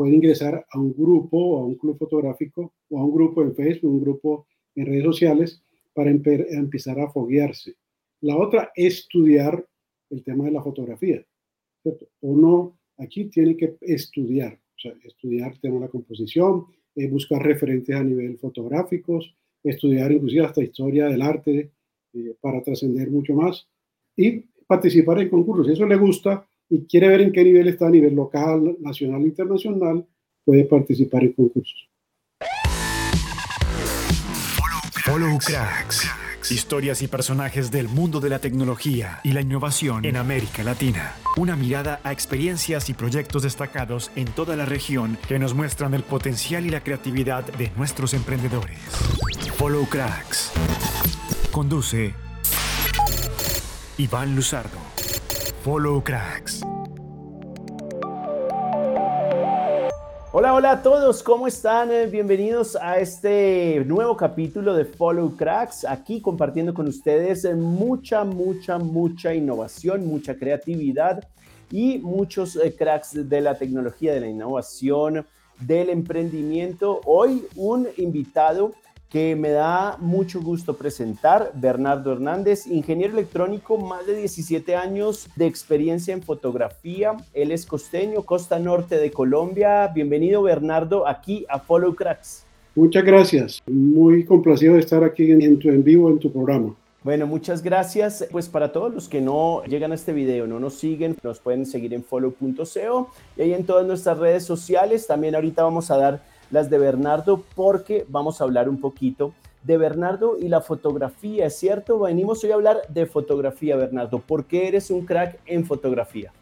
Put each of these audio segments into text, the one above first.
puede ingresar a un grupo a un club fotográfico o a un grupo en Facebook, un grupo en redes sociales para empezar a foguearse. La otra, estudiar el tema de la fotografía. Uno aquí tiene que estudiar, o sea, estudiar el tema de la composición, eh, buscar referentes a nivel fotográficos, estudiar inclusive hasta historia del arte eh, para trascender mucho más y participar en concursos. Si eso le gusta y quiere ver en qué nivel está a nivel local, nacional, internacional, puede participar en concursos. Follow Cracks. Historias y personajes del mundo de la tecnología y la innovación en América Latina. Una mirada a experiencias y proyectos destacados en toda la región que nos muestran el potencial y la creatividad de nuestros emprendedores. Follow Cracks. Conduce Iván Luzardo. Follow Cracks. Hola, hola a todos, ¿cómo están? Eh, bienvenidos a este nuevo capítulo de Follow Cracks, aquí compartiendo con ustedes eh, mucha, mucha, mucha innovación, mucha creatividad y muchos eh, cracks de la tecnología, de la innovación, del emprendimiento. Hoy un invitado que me da mucho gusto presentar, Bernardo Hernández, ingeniero electrónico, más de 17 años de experiencia en fotografía. Él es costeño, costa norte de Colombia. Bienvenido, Bernardo, aquí a Follow Cracks. Muchas gracias. Muy complacido de estar aquí en, tu en vivo en tu programa. Bueno, muchas gracias. Pues para todos los que no llegan a este video, no nos siguen, nos pueden seguir en follow.co y ahí en todas nuestras redes sociales. También ahorita vamos a dar las de Bernardo, porque vamos a hablar un poquito de Bernardo y la fotografía, ¿es cierto? Venimos hoy a hablar de fotografía, Bernardo. ¿Por qué eres un crack en fotografía?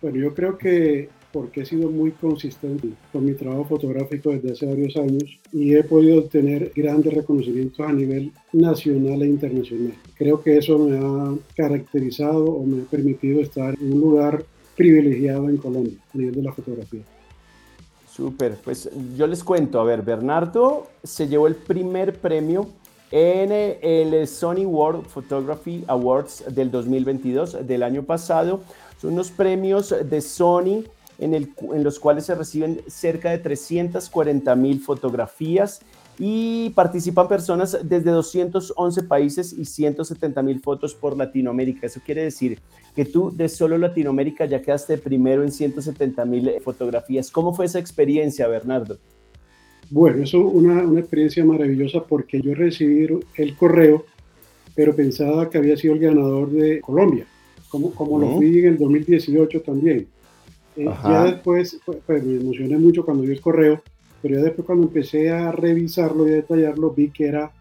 Bueno, yo creo que porque he sido muy consistente con mi trabajo fotográfico desde hace varios años y he podido obtener grandes reconocimientos a nivel nacional e internacional. Creo que eso me ha caracterizado o me ha permitido estar en un lugar privilegiado en Colombia a nivel de la fotografía. Súper, pues yo les cuento, a ver, Bernardo se llevó el primer premio en eh, el Sony World Photography Awards del 2022, del año pasado. Son unos premios de Sony en, el, en los cuales se reciben cerca de 340 mil fotografías y participan personas desde 211 países y 170 mil fotos por Latinoamérica. Eso quiere decir que tú de solo Latinoamérica ya quedaste primero en 170 mil fotografías. ¿Cómo fue esa experiencia, Bernardo? Bueno, eso es una, una, experiencia maravillosa porque yo recibí el correo, pero pensaba que había sido el ganador de Colombia, como, como lo fui en el 2018 también. Eh, ya después pues, pues, me emocioné mucho cuando vi el correo pero ya después cuando empecé a revisarlo y a detallarlo vi que era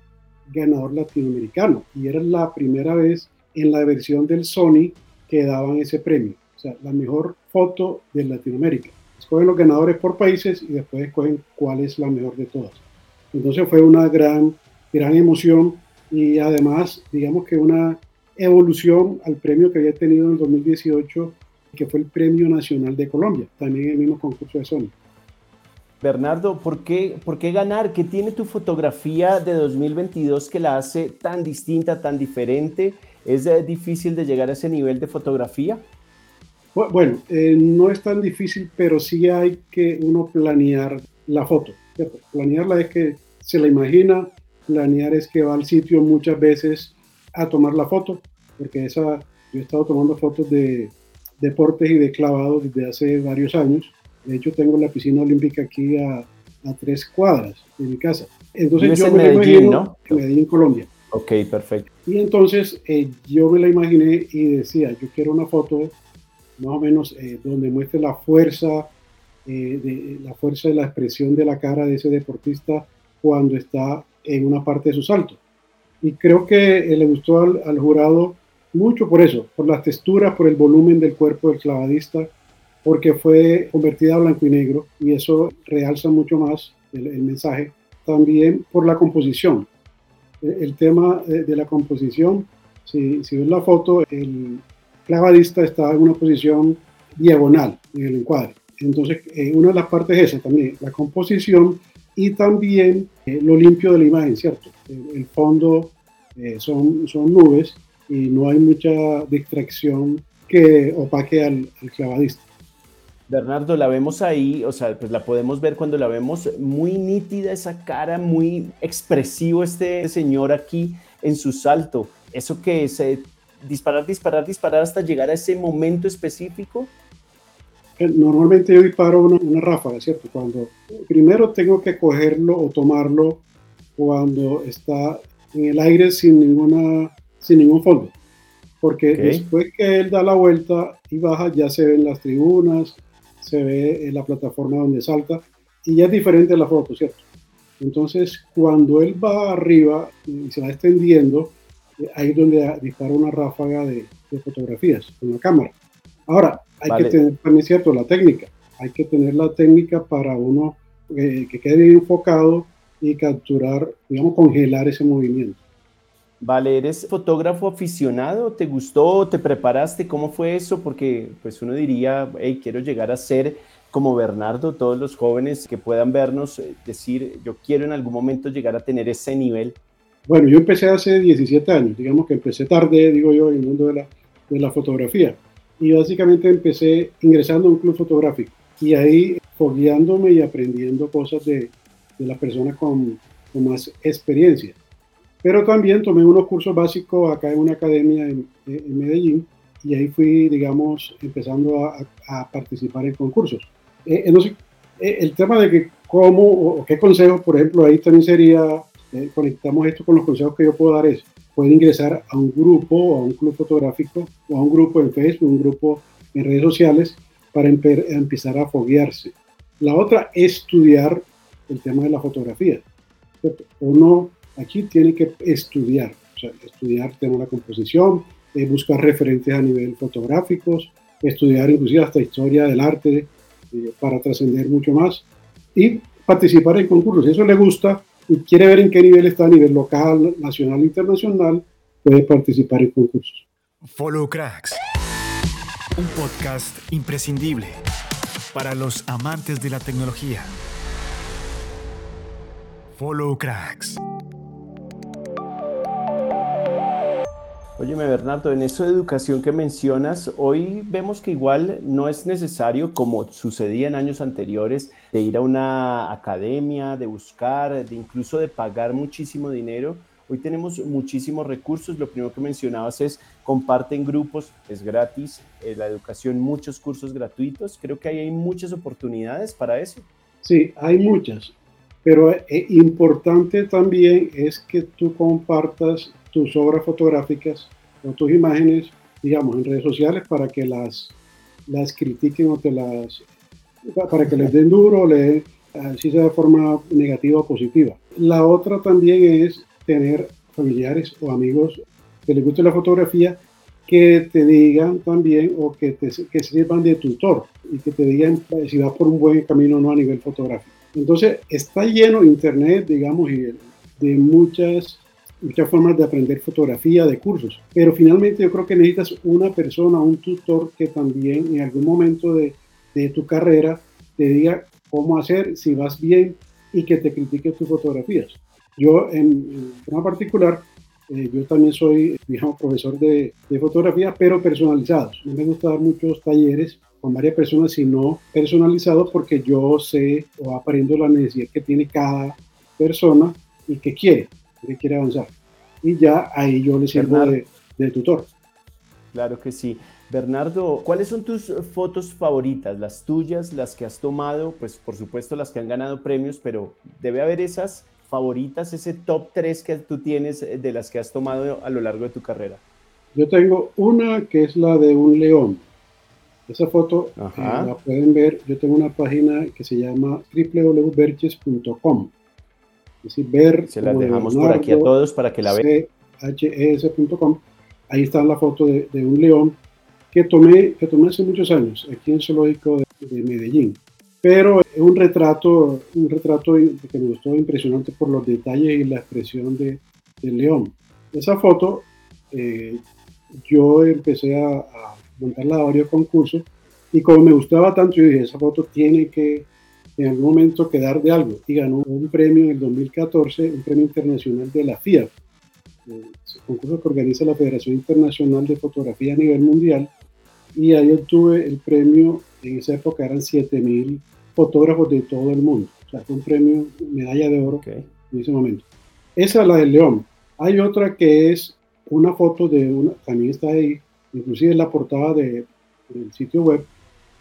ganador latinoamericano y era la primera vez en la versión del Sony que daban ese premio, o sea, la mejor foto de Latinoamérica. Escogen los ganadores por países y después escogen cuál es la mejor de todas. Entonces fue una gran, gran emoción y además, digamos que una evolución al premio que había tenido en 2018, que fue el Premio Nacional de Colombia, también el mismo concurso de Sony. Bernardo, ¿por qué, ¿por qué ganar? ¿Qué tiene tu fotografía de 2022 que la hace tan distinta, tan diferente? ¿Es eh, difícil de llegar a ese nivel de fotografía? Bueno, eh, no es tan difícil, pero sí hay que uno planear la foto. Planearla es que se la imagina, planear es que va al sitio muchas veces a tomar la foto, porque esa, yo he estado tomando fotos de deportes y de clavados desde hace varios años de hecho, tengo la piscina olímpica aquí a, a tres cuadras de mi casa. Entonces yo me Medellín, imagino, ¿no? En Medellín, Colombia. Ok, perfecto. Y entonces eh, yo me la imaginé y decía, yo quiero una foto más o menos eh, donde muestre la fuerza, eh, de, la fuerza de la expresión de la cara de ese deportista cuando está en una parte de su salto. Y creo que le gustó al, al jurado mucho por eso, por las texturas, por el volumen del cuerpo del clavadista, porque fue convertida a blanco y negro y eso realza mucho más el, mensaje. También por la composición. El, tema de, la composición, si, si ves la foto, el clavadista está en una posición diagonal en el encuadre. Entonces, eh, una de las partes es esa también, la composición y también eh, lo limpio de la imagen, ¿cierto? El, fondo eh, son, son nubes y no hay mucha distracción que opaque al clavadista. Bernardo, la vemos ahí, o sea, pues la podemos ver cuando la vemos muy nítida esa cara, muy expresivo este señor aquí en su salto. Eso que es disparar, disparar, disparar hasta llegar a ese momento específico. Eh, normalmente yo disparo una, una ráfaga, ¿cierto? Cuando primero tengo que cogerlo o tomarlo cuando está en el aire sin, ninguna, sin ningún fondo. Porque después que él da la vuelta y baja, ya se ven las tribunas, se ve en la plataforma donde salta y ya es diferente la foto, ¿cierto? Entonces, cuando él va arriba y se va extendiendo, eh, ahí es donde dispara una ráfaga de, fotografías con la cámara. Ahora, hay que tener también, ¿cierto? La técnica. Hay que tener la técnica para uno eh, que quede bien enfocado y capturar, digamos, congelar ese movimiento. Vale, ¿eres fotógrafo aficionado? ¿Te gustó? ¿Te preparaste? ¿Cómo fue eso? Porque pues uno diría, hey, quiero llegar a ser como Bernardo, todos los jóvenes que puedan vernos, eh, decir, yo quiero en algún momento llegar a tener ese nivel. Bueno, yo empecé hace 17 años, digamos que empecé tarde, digo yo, en el mundo de la, fotografía. Y básicamente empecé ingresando a un club fotográfico y ahí fogueándome y aprendiendo cosas de, de las personas con más experiencia. Pero también tomé unos cursos básicos acá en una academia en, Medellín y ahí fui, digamos, empezando a, participar en concursos. Eh, eh, eh, el tema de que cómo o qué consejos, por ejemplo, ahí también sería, conectamos esto con los consejos que yo puedo dar es, puede ingresar a un grupo o a un club fotográfico o a un grupo en Facebook, un grupo en redes sociales para empezar a foguearse. La otra, estudiar el tema de la fotografía. Uno aquí tiene que estudiar, o sea, estudiar tema de la composición, eh, buscar referentes a nivel fotográficos, estudiar inclusive hasta historia del arte eh, para trascender mucho más y participar en concursos. Si eso le gusta y quiere ver en qué nivel está a nivel local, nacional, internacional, puede participar en concursos. Follow Cracks, un podcast imprescindible para los amantes de la tecnología. Follow Cracks. Óyeme, Bernardo, en eso de educación que mencionas, hoy vemos que igual no es necesario, como sucedía en años anteriores, de ir a una academia, de buscar, de incluso de pagar muchísimo dinero. Hoy tenemos muchísimos recursos. Lo primero que mencionabas es comparten grupos, es gratis. Eh, la educación, muchos cursos gratuitos. Creo que ahí hay muchas oportunidades para eso. Sí, hay muchas. Pero eh, importante también es que tú compartas tus obras fotográficas o tus imágenes, digamos, en redes sociales para que las, las critiquen o te las, para que les den duro, le, así sea de forma negativa o positiva. La otra también es tener familiares o amigos que les guste la fotografía que te digan también o que te que sirvan de tutor y que te digan si vas por un buen camino o no a nivel fotográfico. Entonces está lleno internet, digamos, de muchas muchas formas de aprender fotografía, de cursos, pero finalmente yo creo que necesitas una persona, un tutor que también en algún momento de, tu carrera te diga cómo hacer, si vas bien y que te critique tus fotografías. Yo en, forma particular, eh, yo también soy, digamos, profesor de, de, fotografía, pero personalizados. No me gusta dar muchos talleres con varias personas, sino personalizados porque yo sé o aprendo la necesidad que tiene cada persona y que quiere que quiere avanzar. Y ya ahí yo le sirvo de, de, tutor. Claro que sí. Bernardo, ¿cuáles son tus fotos favoritas? Las tuyas, las que has tomado, pues por supuesto las que han ganado premios, pero debe haber esas favoritas, ese top 3 que tú tienes eh, de las que has tomado a lo largo de tu carrera. Yo tengo una que es la de un león. Esa foto eh, la pueden ver. Yo tengo una página que se llama www.berches.com ver. Se las dejamos por aquí a todos para que la vean. ches.com. Ahí está la foto de, un león que tomé, que tomé hace muchos años aquí en el zoológico de, Medellín. Pero es un retrato, un retrato que me gustó impresionante por los detalles y la expresión de, del león. Esa foto eh, yo empecé a, a montarla a varios concursos y como me gustaba tanto, yo dije, esa foto tiene que en algún momento quedar de algo y ganó un premio en el 2014, un premio internacional de la FIA, el concurso que organiza la Federación Internacional de Fotografía a nivel mundial, y ahí obtuve el premio, en esa época eran 7000 fotógrafos de todo el mundo. O sea, fue un premio, medalla de oro en ese momento. Esa es la del León. Hay otra que es una foto de una, también está ahí, inclusive en la portada de, del sitio web,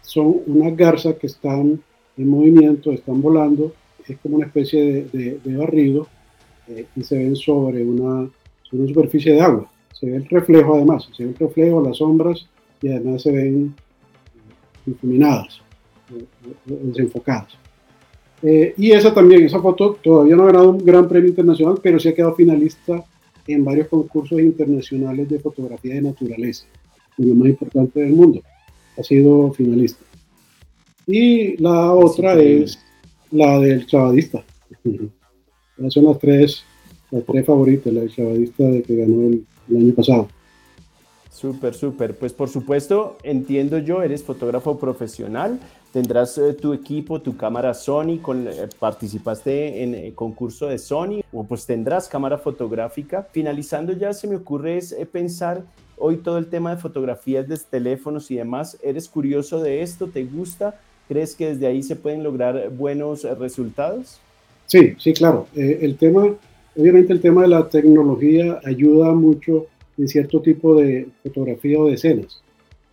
son unas garzas que están en movimiento, están volando, es como una especie de, de, barrido eh, y se ven sobre una, sobre una superficie de agua. Se ve el reflejo además, se ve el reflejo, las sombras y además se ven difuminadas, desenfocadas. Eh, y esa también, esa foto todavía no ha ganado un gran premio internacional, pero sí ha quedado finalista en varios concursos internacionales de fotografía de naturaleza, uno más importante del mundo. Ha sido finalista. Y la otra es la del chavadista. Esas son las tres, las tres favoritas, la del chavadista de que ganó el año pasado. Súper, súper. Pues por supuesto, entiendo yo, eres fotógrafo profesional, tendrás eh, tu equipo, tu cámara Sony, con, eh, participaste en el concurso de Sony, o pues tendrás cámara fotográfica. Finalizando ya se me ocurre es, eh, pensar hoy todo el tema de fotografías de teléfonos y demás. ¿Eres curioso de esto? ¿Te gusta? ¿Crees que desde ahí se pueden lograr buenos resultados? Sí, sí, claro. el tema, obviamente el tema de la tecnología ayuda mucho en cierto tipo de fotografía o de escenas.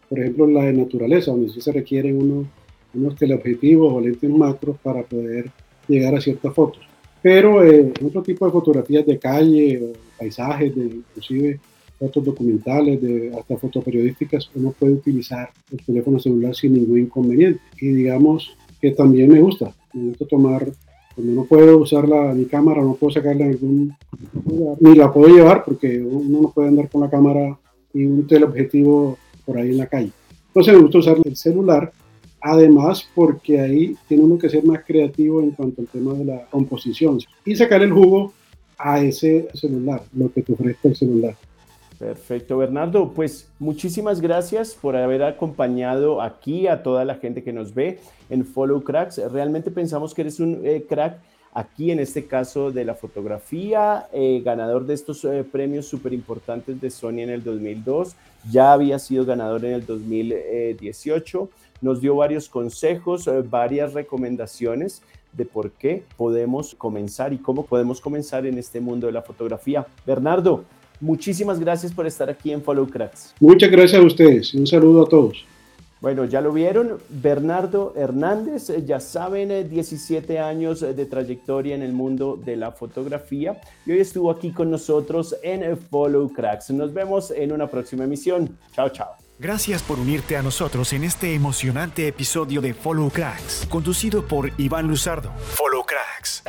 Por ejemplo, la de naturaleza, donde sí se requieren unos, unos teleobjetivos o lentes macros para poder llegar a ciertas fotos. Pero eh, otro tipo de fotografías de calle, o paisajes, de, inclusive fotos documentales, de, hasta fotoperiodísticas, uno puede utilizar el teléfono celular sin ningún inconveniente. Y digamos que también me gusta, me gusta tomar cuando no puedo usar la, mi cámara, no puedo sacarla en algún ni la puedo llevar porque uno no puede andar con la cámara y un teleobjetivo por ahí en la calle. Entonces me gusta usar el celular, además porque ahí tiene uno que ser más creativo en cuanto al tema de la composición y sacar el jugo a ese celular, lo que te ofrece el celular. Perfecto, Bernardo. Pues muchísimas gracias por haber acompañado aquí a toda la gente que nos ve en Follow Cracks. Realmente pensamos que eres un eh, crack aquí en este caso de la fotografía, eh, ganador de estos eh, premios súper importantes de Sony en el 2002, ya había sido ganador en el 2018, nos dio varios consejos, varias recomendaciones de por qué podemos comenzar y cómo podemos comenzar en este mundo de la fotografía. Bernardo, Muchísimas gracias por estar aquí en Follow Cracks. Muchas gracias a ustedes y un saludo a todos. Bueno, ya lo vieron, Bernardo Hernández, eh, ya saben, 17 eh, años eh, de trayectoria en el mundo de la fotografía y hoy estuvo aquí con nosotros en Follow Cracks. Nos vemos en una próxima emisión. Chao, chao. Gracias por unirte a nosotros en este emocionante episodio de Follow Cracks, conducido por Iván Luzardo. Follow Cracks.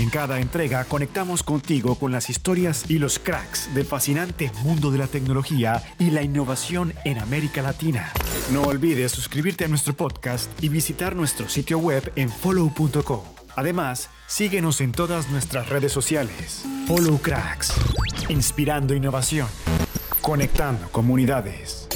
En cada entrega conectamos contigo con las historias y los cracks del fascinante mundo de la tecnología y la innovación en América Latina. No olvides suscribirte a nuestro podcast y visitar nuestro sitio web en follow.co. Además, síguenos en todas nuestras redes sociales. Follow Cracks, inspirando innovación, conectando comunidades.